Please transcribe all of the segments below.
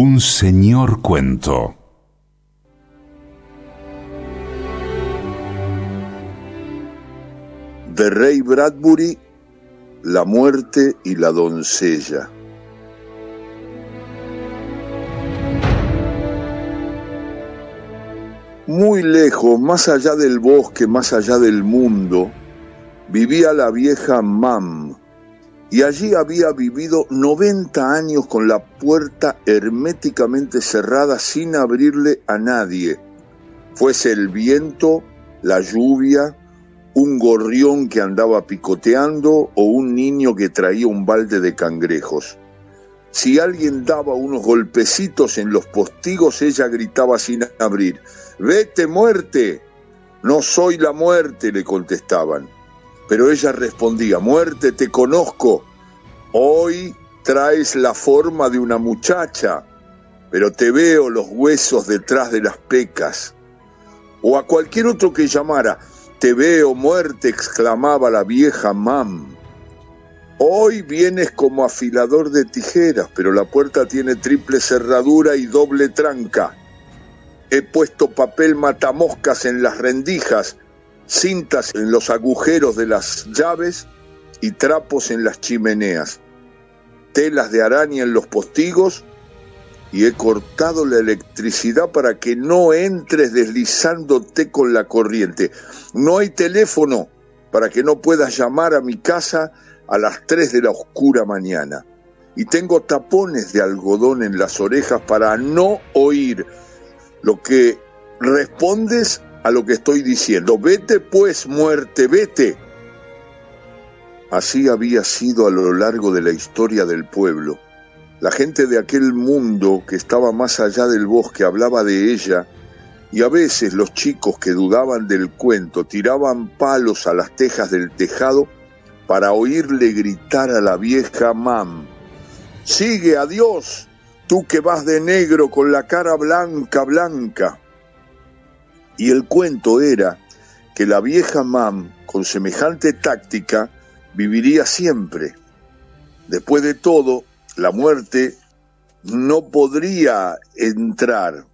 Un señor cuento. De Rey Bradbury, La muerte y la doncella. Muy lejos, más allá del bosque, más allá del mundo, vivía la vieja Mam, y allí había vivido 90 años con la puerta herméticamente cerrada sin abrirle a nadie, fuese el viento, la lluvia, un gorrión que andaba picoteando o un niño que traía un balde de cangrejos. Si alguien daba unos golpecitos en los postigos, ella gritaba sin abrir, Vete muerte. No soy la muerte, le contestaban. Pero ella respondía, muerte, te conozco. Hoy traes la forma de una muchacha, pero te veo los huesos detrás de las pecas. O a cualquier otro que llamara, te veo muerte, exclamaba la vieja Mam. Hoy vienes como afilador de tijeras, pero la puerta tiene triple cerradura y doble tranca. He puesto papel matamoscas en las rendijas, cintas en los agujeros de las llaves y trapos en las chimeneas, telas de araña en los postigos y he cortado la electricidad para que no entres deslizándote con la corriente. No hay teléfono para que no puedas llamar a mi casa a las 3 de la oscura mañana. Y tengo tapones de algodón en las orejas para no oír lo que respondes a lo que estoy diciendo. Vete pues, muerte, vete. Así había sido a lo largo de la historia del pueblo. La gente de aquel mundo que estaba más allá del bosque hablaba de ella y a veces los chicos que dudaban del cuento tiraban palos a las tejas del tejado para oírle gritar a la vieja Mam, Sigue a Dios, tú que vas de negro con la cara blanca, blanca. Y el cuento era que la vieja Mam, con semejante táctica, viviría siempre. Después de todo, la muerte no podría entrar,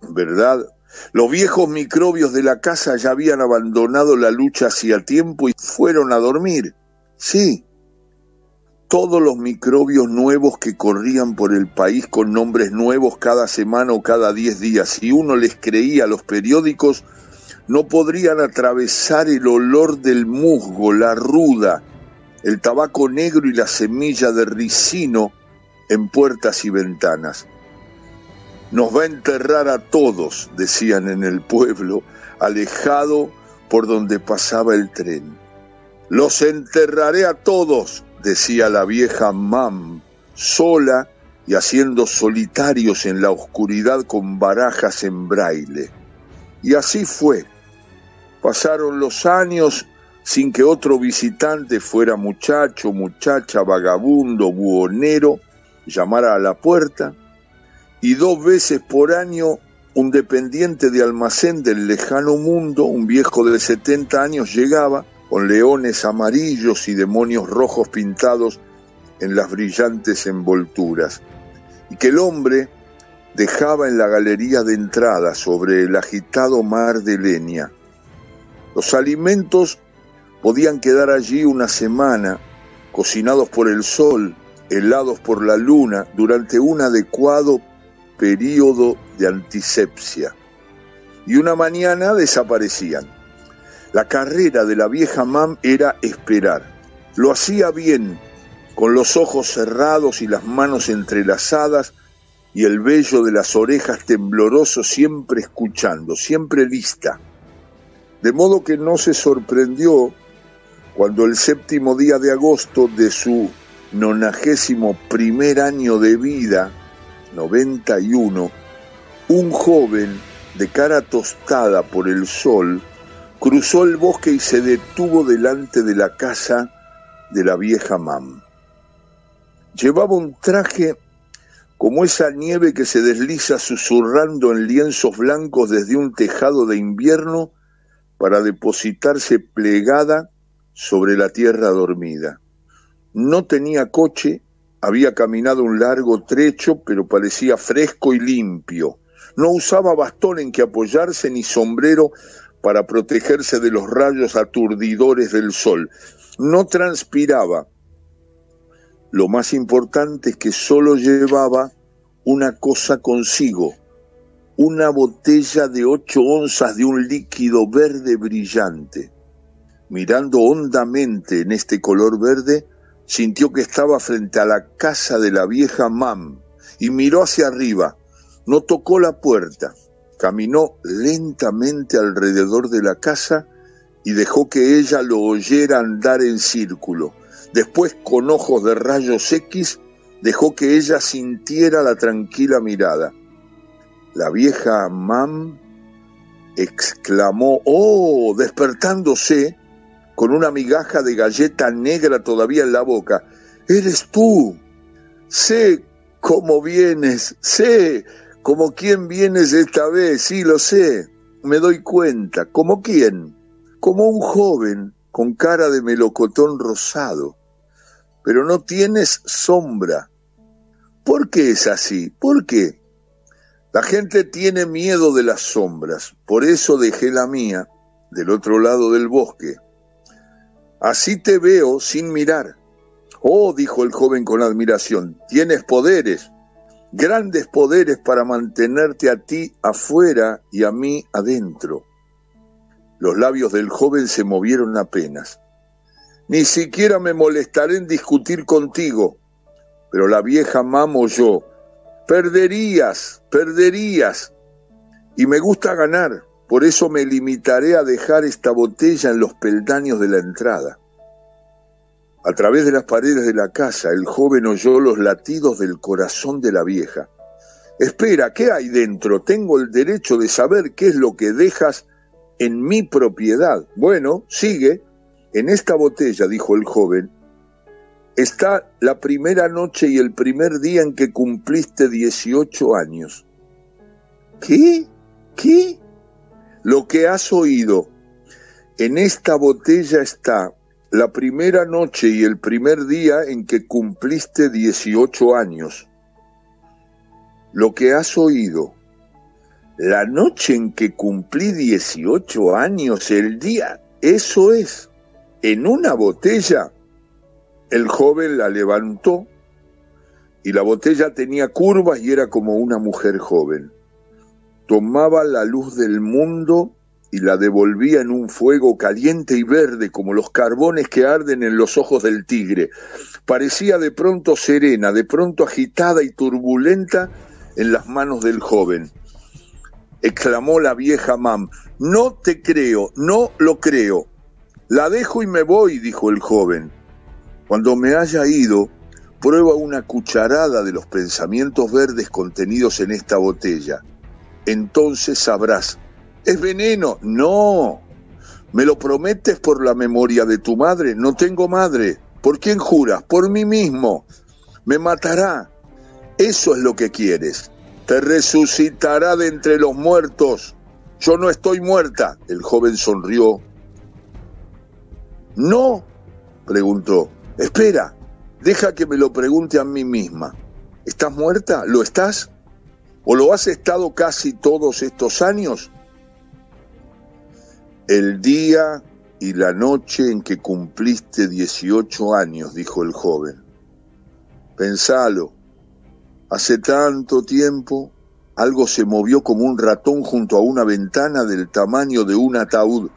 ¿verdad? Los viejos microbios de la casa ya habían abandonado la lucha hacía tiempo y fueron a dormir. Sí, todos los microbios nuevos que corrían por el país con nombres nuevos cada semana o cada diez días. Si uno les creía a los periódicos, no podrían atravesar el olor del musgo, la ruda, el tabaco negro y la semilla de ricino en puertas y ventanas. Nos va a enterrar a todos, decían en el pueblo, alejado por donde pasaba el tren. Los enterraré a todos, decía la vieja Mam, sola y haciendo solitarios en la oscuridad con barajas en braille. Y así fue. Pasaron los años sin que otro visitante fuera muchacho, muchacha, vagabundo, buhonero, llamara a la puerta, y dos veces por año un dependiente de almacén del lejano mundo, un viejo de 70 años, llegaba con leones amarillos y demonios rojos pintados en las brillantes envolturas, y que el hombre dejaba en la galería de entrada sobre el agitado mar de leña. Los alimentos podían quedar allí una semana, cocinados por el sol, helados por la luna, durante un adecuado periodo de antisepsia. Y una mañana desaparecían. La carrera de la vieja Mam era esperar. Lo hacía bien, con los ojos cerrados y las manos entrelazadas y el vello de las orejas tembloroso siempre escuchando, siempre lista. De modo que no se sorprendió cuando el séptimo día de agosto de su nonagésimo primer año de vida, 91, un joven de cara tostada por el sol, cruzó el bosque y se detuvo delante de la casa de la vieja Mam. Llevaba un traje como esa nieve que se desliza susurrando en lienzos blancos desde un tejado de invierno para depositarse plegada sobre la tierra dormida. No tenía coche, Había caminado un largo trecho, pero parecía fresco y limpio. No usaba bastón en que apoyarse ni sombrero para protegerse de los rayos aturdidores del sol. No transpiraba. Lo más importante es que solo llevaba una cosa consigo, una botella de ocho onzas de un líquido verde brillante. Mirando hondamente en este color verde, sintió que estaba frente a la casa de la vieja Mam y miró hacia arriba. No tocó la puerta, caminó lentamente alrededor de la casa y dejó que ella lo oyera andar en círculo. Después, con ojos de rayos X, dejó que ella sintiera la tranquila mirada. La vieja Mam exclamó, oh, despertándose con una migaja de galleta negra todavía en la boca. Eres tú. Sé cómo vienes, sé como quién vienes esta vez, sí lo sé. Me doy cuenta. ¿Como quién? Como un joven con cara de melocotón rosado. Pero no tienes sombra. ¿Por qué es así? ¿Por qué? La gente tiene miedo de las sombras, por eso dejé la mía del otro lado del bosque. Así te veo sin mirar. Oh, dijo el joven con admiración, tienes poderes, grandes poderes para mantenerte a ti afuera y a mí adentro. Los labios del joven se movieron apenas. Ni siquiera me molestaré en discutir contigo, pero la vieja mamo yo, Perderías, perderías. Y me gusta ganar, por eso me limitaré a dejar esta botella en los peldaños de la entrada. A través de las paredes de la casa, el joven oyó los latidos del corazón de la vieja. Espera, ¿qué hay dentro? Tengo el derecho de saber qué es lo que dejas en mi propiedad. Bueno, sigue. En esta botella, dijo el joven, está la primera noche y el primer día en que cumpliste 18 años. ¿Qué? ¿Qué? Lo que has oído. En esta botella está la primera noche y el primer día en que cumpliste 18 años. Lo que has oído. La noche en que cumplí 18 años, el día, eso es, en una botella el joven la levantó y la botella tenía curvas y era como una mujer joven. Tomaba la luz del mundo y la devolvía en un fuego caliente y verde como los carbones que arden en los ojos del tigre. Parecía de pronto serena, de pronto agitada y turbulenta en las manos del joven. Exclamó la vieja Mam, no te creo, no lo creo. La dejo y me voy, dijo el joven. Cuando me haya ido, prueba una cucharada de los pensamientos verdes contenidos en esta botella. Entonces sabrás. ¿Es veneno? No. ¿Me lo prometes por la memoria de tu madre? No tengo madre. ¿Por quién juras? Por mí mismo. Me matará. Eso es lo que quieres. Te resucitará de entre los muertos. Yo no estoy muerta. El joven sonrió. No, preguntó. Espera, deja que me lo pregunte a mí misma. ¿Estás muerta? ¿Lo estás? ¿O lo has estado casi todos estos años? El día y la noche en que cumpliste 18 años, dijo el joven. Pensalo, hace tanto tiempo algo se movió como un ratón junto a una ventana del tamaño de un ataúd.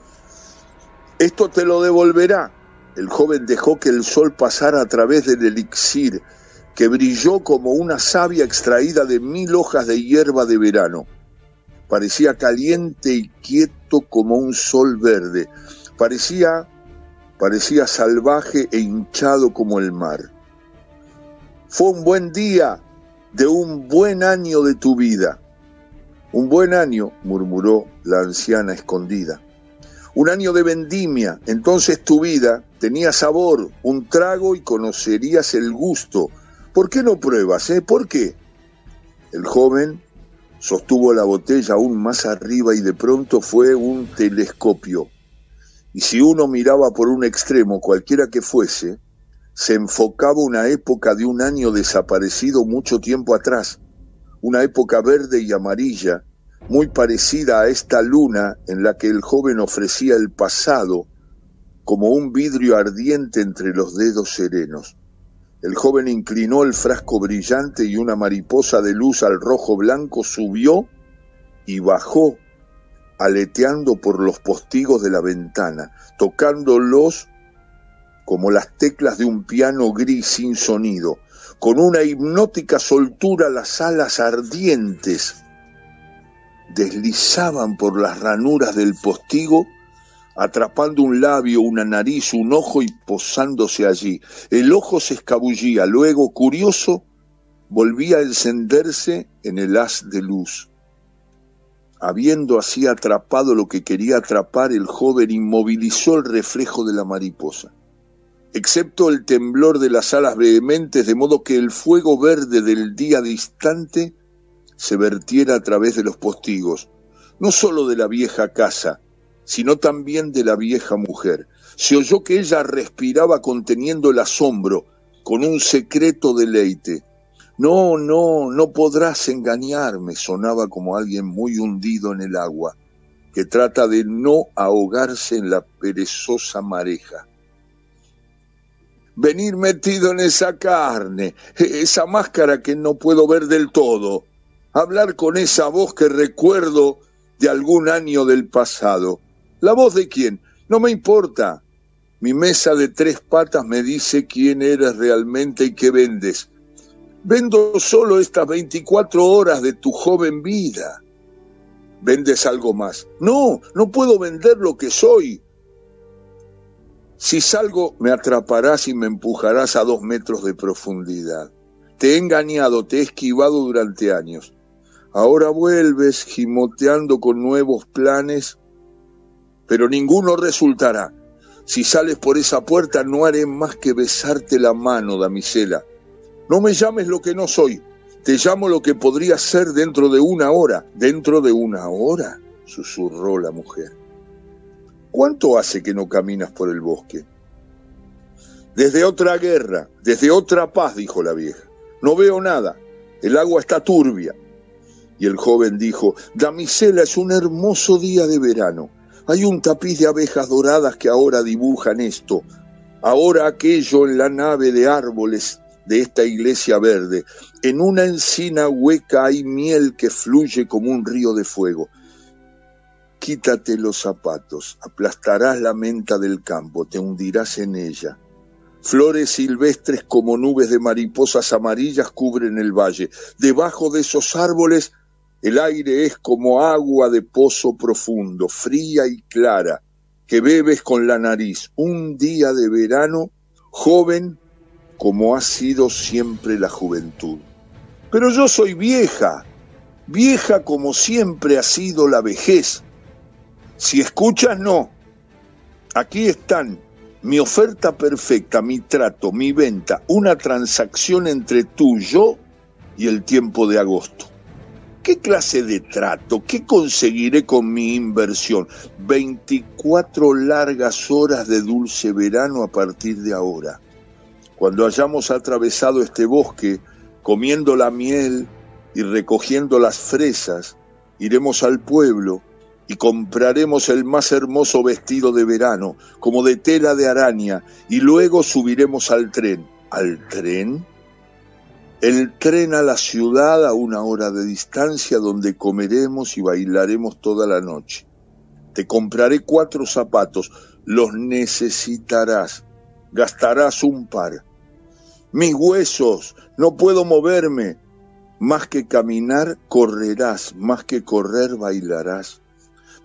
Esto te lo devolverá, el joven dejó que el sol pasara a través del elixir, que brilló como una savia extraída de mil hojas de hierba de verano. Parecía caliente y quieto como un sol verde. Parecía, parecía salvaje e hinchado como el mar. Fue un buen día de un buen año de tu vida. Un buen año, murmuró la anciana escondida un año de vendimia, entonces tu vida tenía sabor, un trago y conocerías el gusto. ¿Por qué no pruebas? Eh? ¿Por qué? El joven sostuvo la botella aún más arriba y de pronto fue un telescopio. Y si uno miraba por un extremo, cualquiera que fuese, se enfocaba una época de un año desaparecido mucho tiempo atrás, una época verde y amarilla, muy parecida a esta luna en la que el joven ofrecía el pasado como un vidrio ardiente entre los dedos serenos. El joven inclinó el frasco brillante y una mariposa de luz al rojo blanco subió y bajó, aleteando por los postigos de la ventana, tocándolos como las teclas de un piano gris sin sonido, con una hipnótica soltura las alas ardientes deslizaban por las ranuras del postigo atrapando un labio, una nariz, un ojo y posándose allí. El ojo se escabullía, luego, curioso, volvía a encenderse en el haz de luz. Habiendo así atrapado lo que quería atrapar, el joven inmovilizó el reflejo de la mariposa, excepto el temblor de las alas vehementes, de modo que el fuego verde del día distante se vertiera a través de los postigos, no sólo de la vieja casa, sino también de la vieja mujer. Se oyó que ella respiraba conteniendo el asombro, con un secreto deleite. No, no, no podrás engañarme, sonaba como alguien muy hundido en el agua, que trata de no ahogarse en la perezosa mareja. Venir metido en esa carne, esa máscara que no puedo ver del todo, hablar con esa voz que recuerdo de algún año del pasado. ¿La voz de quién? No me importa. Mi mesa de tres patas me dice quién eres realmente y qué vendes. Vendo solo estas 24 horas de tu joven vida. ¿Vendes algo más? No, no puedo vender lo que soy. Si salgo, me atraparás y me empujarás a dos metros de profundidad. Te he engañado, te he esquivado durante años. Ahora vuelves gimoteando con nuevos planes pero ninguno resultará. Si sales por esa puerta no haré más que besarte la mano, damisela. No me llames lo que no soy, te llamo lo que podría ser dentro de una hora. ¿Dentro de una hora? susurró la mujer. ¿Cuánto hace que no caminas por el bosque? Desde otra guerra, desde otra paz, dijo la vieja. No veo nada, el agua está turbia. Y el joven dijo, Damisela, es un hermoso día de verano. Hay un tapiz de abejas doradas que ahora dibujan esto, ahora aquello en la nave de árboles de esta iglesia verde. En una encina hueca hay miel que fluye como un río de fuego. Quítate los zapatos, aplastarás la menta del campo, te hundirás en ella. Flores silvestres como nubes de mariposas amarillas cubren el valle. Debajo de esos árboles el aire es como agua de pozo profundo, fría y clara, que bebes con la nariz. Un día de verano, joven como ha sido siempre la juventud. Pero yo soy vieja, vieja como siempre ha sido la vejez. Si escuchas, no. Aquí están mi oferta perfecta, mi trato, mi venta, una transacción entre tú, yo y el tiempo de agosto. ¿Qué clase de trato? ¿Qué conseguiré con mi inversión? 24 largas horas de dulce verano a partir de ahora. Cuando hayamos atravesado este bosque, comiendo la miel y recogiendo las fresas, iremos al pueblo y compraremos el más hermoso vestido de verano, como de tela de araña, y luego subiremos al tren. ¿Al tren? El tren a la ciudad a una hora de distancia donde comeremos y bailaremos toda la noche. Te compraré cuatro zapatos, los necesitarás, gastarás un par. Mis huesos, no puedo moverme. Más que caminar, correrás, más que correr, bailarás.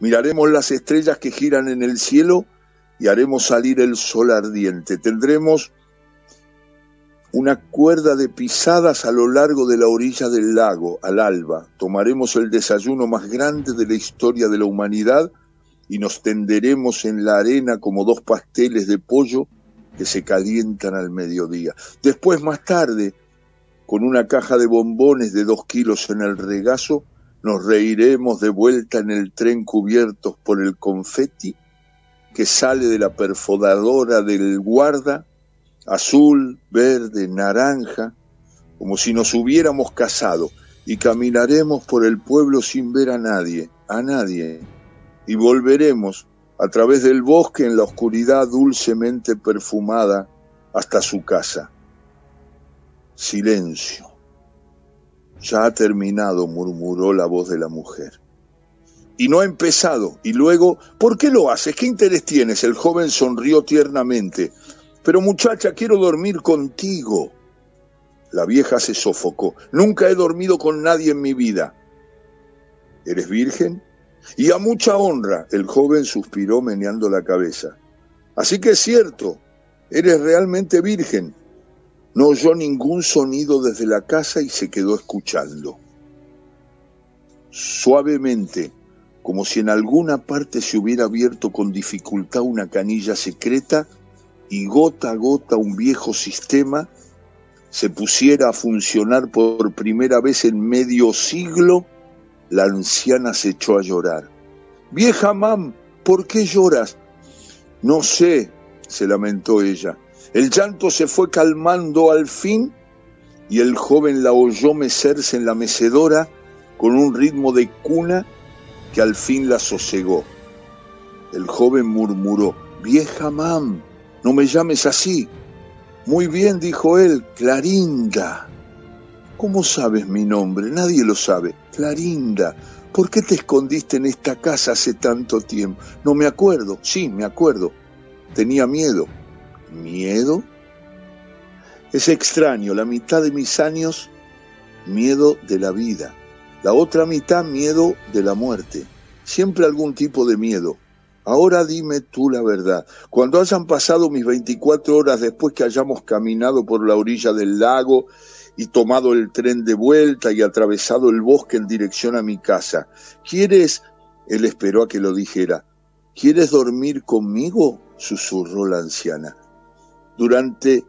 Miraremos las estrellas que giran en el cielo y haremos salir el sol ardiente. Tendremos una cuerda de pisadas a lo largo de la orilla del lago, al alba. Tomaremos el desayuno más grande de la historia de la humanidad y nos tenderemos en la arena como dos pasteles de pollo que se calientan al mediodía. Después, más tarde, con una caja de bombones de dos kilos en el regazo, nos reiremos de vuelta en el tren cubiertos por el confeti que sale de la perforadora del guarda azul, verde, naranja, como si nos hubiéramos casado, y caminaremos por el pueblo sin ver a nadie, a nadie, y volveremos a través del bosque en la oscuridad dulcemente perfumada hasta su casa. Silencio. Ya ha terminado, murmuró la voz de la mujer. Y no ha empezado. Y luego, ¿por qué lo haces? ¿Qué interés tienes? El joven sonrió tiernamente. Pero muchacha, quiero dormir contigo. La vieja se sofocó. Nunca he dormido con nadie en mi vida. ¿Eres virgen? Y a mucha honra, el joven suspiró meneando la cabeza. Así que es cierto, eres realmente virgen. No oyó ningún sonido desde la casa y se quedó escuchando. Suavemente, como si en alguna parte se hubiera abierto con dificultad una canilla secreta y gota a gota un viejo sistema se pusiera a funcionar por primera vez en medio siglo, la anciana se echó a llorar. Vieja mam, ¿por qué lloras? No sé, se lamentó ella. El llanto se fue calmando al fin y el joven la oyó mecerse en la mecedora con un ritmo de cuna que al fin la sosegó. El joven murmuró, vieja mam, no me llames así. Muy bien, dijo él, Clarinda. ¿Cómo sabes mi nombre? Nadie lo sabe. Clarinda, ¿por qué te escondiste en esta casa hace tanto tiempo? No me acuerdo. Sí, me acuerdo. Tenía miedo. ¿Miedo? Es extraño, la mitad de mis años, miedo de la vida. La otra mitad, miedo de la muerte. Siempre algún tipo de miedo. Ahora dime tú la verdad. Cuando hayan pasado mis 24 horas después que hayamos caminado por la orilla del lago y tomado el tren de vuelta y atravesado el bosque en dirección a mi casa, ¿quieres? Él esperó a que lo dijera. ¿Quieres dormir conmigo? susurró la anciana durante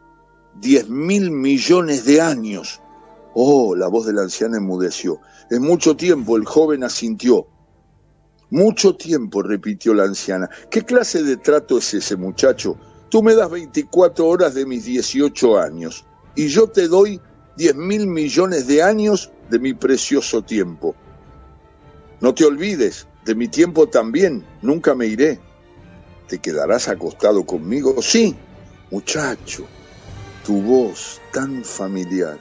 diez mil millones de años. Oh, la voz de la anciana enmudeció. En mucho tiempo el joven asintió. Mucho tiempo, repitió la anciana. ¿Qué clase de trato es ese, muchacho? Tú me das 24 horas de mis 18 años y yo te doy diez mil millones de años de mi precioso tiempo. No te olvides, de mi tiempo también, nunca me iré. ¿Te quedarás acostado conmigo? Sí, Muchacho, tu voz tan familiar.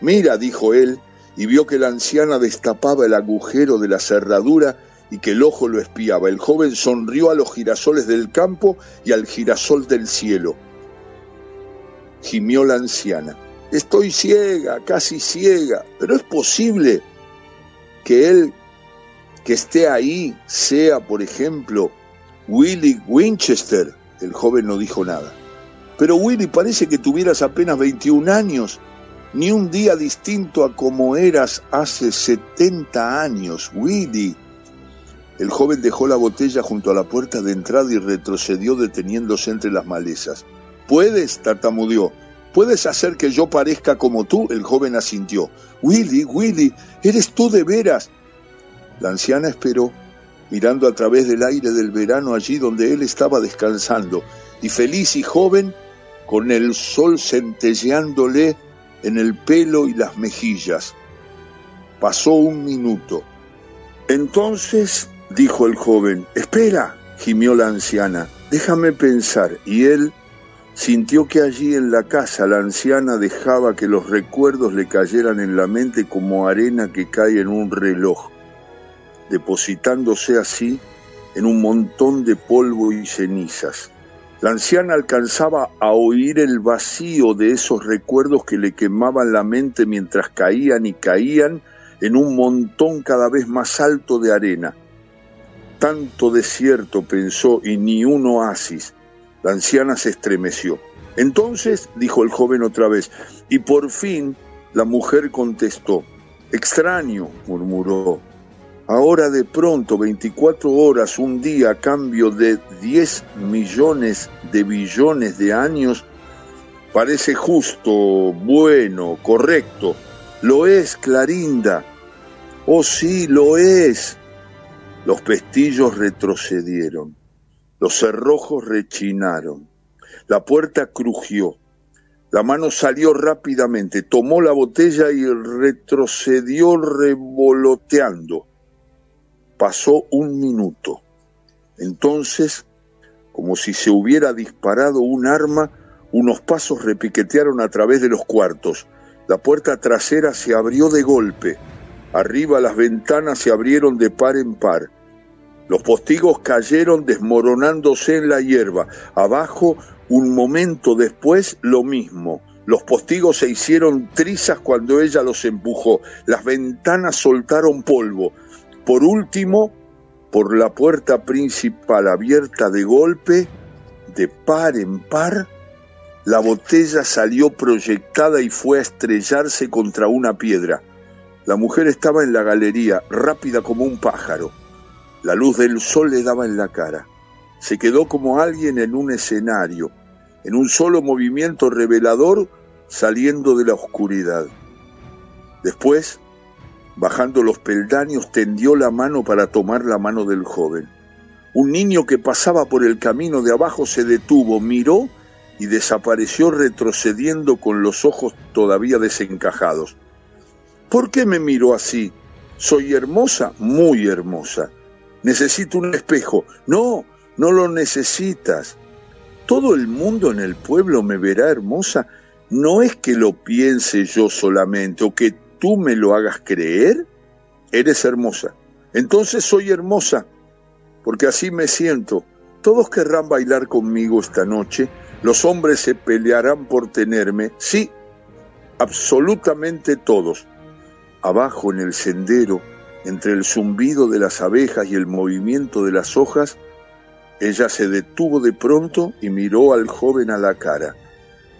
Mira, dijo él, y vio que la anciana destapaba el agujero de la cerradura y que el ojo lo espiaba. El joven sonrió a los girasoles del campo y al girasol del cielo. Gimió la anciana. Estoy ciega, casi ciega, pero es posible que él que esté ahí sea, por ejemplo, Willie Winchester. El joven no dijo nada. Pero Willy, parece que tuvieras apenas 21 años, ni un día distinto a como eras hace 70 años, Willy. El joven dejó la botella junto a la puerta de entrada y retrocedió deteniéndose entre las malezas. ¿Puedes? tartamudeó. ¿Puedes hacer que yo parezca como tú? El joven asintió. Willy, Willy, eres tú de veras. La anciana esperó, mirando a través del aire del verano allí donde él estaba descansando, y feliz y joven con el sol centelleándole en el pelo y las mejillas. Pasó un minuto. Entonces, dijo el joven, espera, gimió la anciana, déjame pensar. Y él sintió que allí en la casa la anciana dejaba que los recuerdos le cayeran en la mente como arena que cae en un reloj, depositándose así en un montón de polvo y cenizas. La anciana alcanzaba a oír el vacío de esos recuerdos que le quemaban la mente mientras caían y caían en un montón cada vez más alto de arena. Tanto desierto pensó y ni un oasis. La anciana se estremeció. Entonces, dijo el joven otra vez, y por fin la mujer contestó. Extraño, murmuró, Ahora de pronto, 24 horas, un día a cambio de 10 millones de billones de años, parece justo, bueno, correcto. Lo es, Clarinda. Oh sí, lo es. Los pestillos retrocedieron, los cerrojos rechinaron, la puerta crujió, La mano salió rápidamente, tomó la botella y retrocedió revoloteando. Pasó un minuto. Entonces, como si se hubiera disparado un arma, unos pasos repiquetearon a través de los cuartos. La puerta trasera se abrió de golpe. Arriba las ventanas se abrieron de par en par. Los postigos cayeron desmoronándose en la hierba. Abajo, un momento después, lo mismo. Los postigos se hicieron trizas cuando ella los empujó. Las ventanas soltaron polvo. Por último, por la puerta principal abierta de golpe, de par en par, la botella salió proyectada y fue a estrellarse contra una piedra. La mujer estaba en la galería, rápida como un pájaro. La luz del sol le daba en la cara. Se quedó como alguien en un escenario, en un solo movimiento revelador saliendo de la oscuridad. Después, bajando los peldaños, tendió la mano para tomar la mano del joven. Un niño que pasaba por el camino de abajo se detuvo, miró y desapareció retrocediendo con los ojos todavía desencajados. ¿Por qué me miro así? ¿Soy hermosa? Muy hermosa. Necesito un espejo. No, no lo necesitas. Todo el mundo en el pueblo me verá hermosa. No es que lo piense yo solamente o que tú me lo hagas creer. Eres hermosa. Entonces soy hermosa, porque así me siento. Todos querrán bailar conmigo esta noche. Los hombres se pelearán por tenerme. Sí, absolutamente todos. Abajo en el sendero, entre el zumbido de las abejas y el movimiento de las hojas, ella se detuvo de pronto y miró al joven a la cara,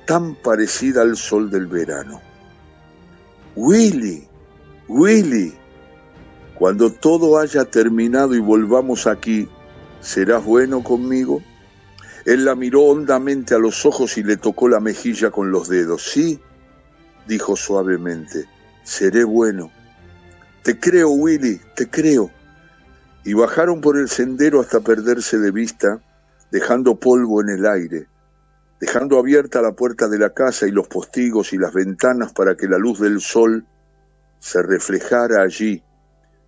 tan parecida al sol del verano. Willy, Willy, cuando todo haya terminado y volvamos aquí, ¿serás bueno conmigo? Él la miró hondamente a los ojos y le tocó la mejilla con los dedos. Sí, dijo suavemente, seré bueno. Te creo, Willy, te creo. Y bajaron por el sendero hasta perderse de vista, dejando polvo en el aire, dejando abierta la puerta de la casa y los postigos y las ventanas para que la luz del sol se reflejara allí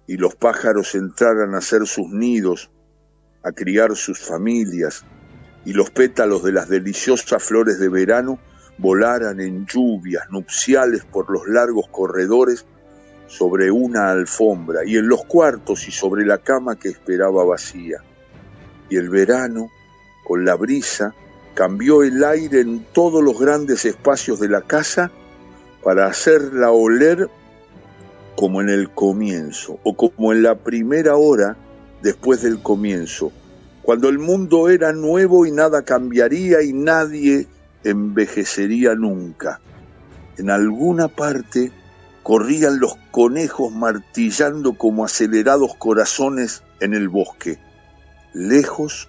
y los pájaros entraran a hacer sus nidos, a criar sus familias, y los pétalos de las deliciosas flores de verano volaran en lluvias nupciales por los largos corredores sobre una alfombra y en los cuartos y sobre la cama que esperaba vacía. Y el verano, con la brisa, cambió el aire en todos los grandes espacios de la casa para hacerla oler como en el comienzo o como en la primera hora después del comienzo, cuando el mundo era nuevo y nada cambiaría y nadie envejecería nunca. En alguna parte corrían los conejos martillando como acelerados corazones en el bosque. Lejos,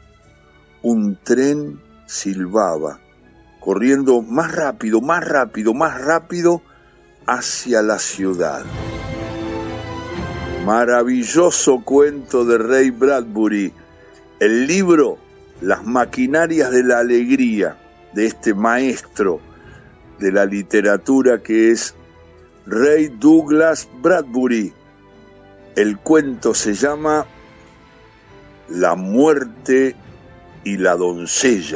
un tren silbaba, corriendo más rápido, más rápido, más rápido hacia la ciudad. Maravilloso cuento de Ray Bradbury, el libro Las maquinarias de la alegría de este maestro de la literatura que es Ray Douglas Bradbury. El cuento se llama La muerte y la doncella.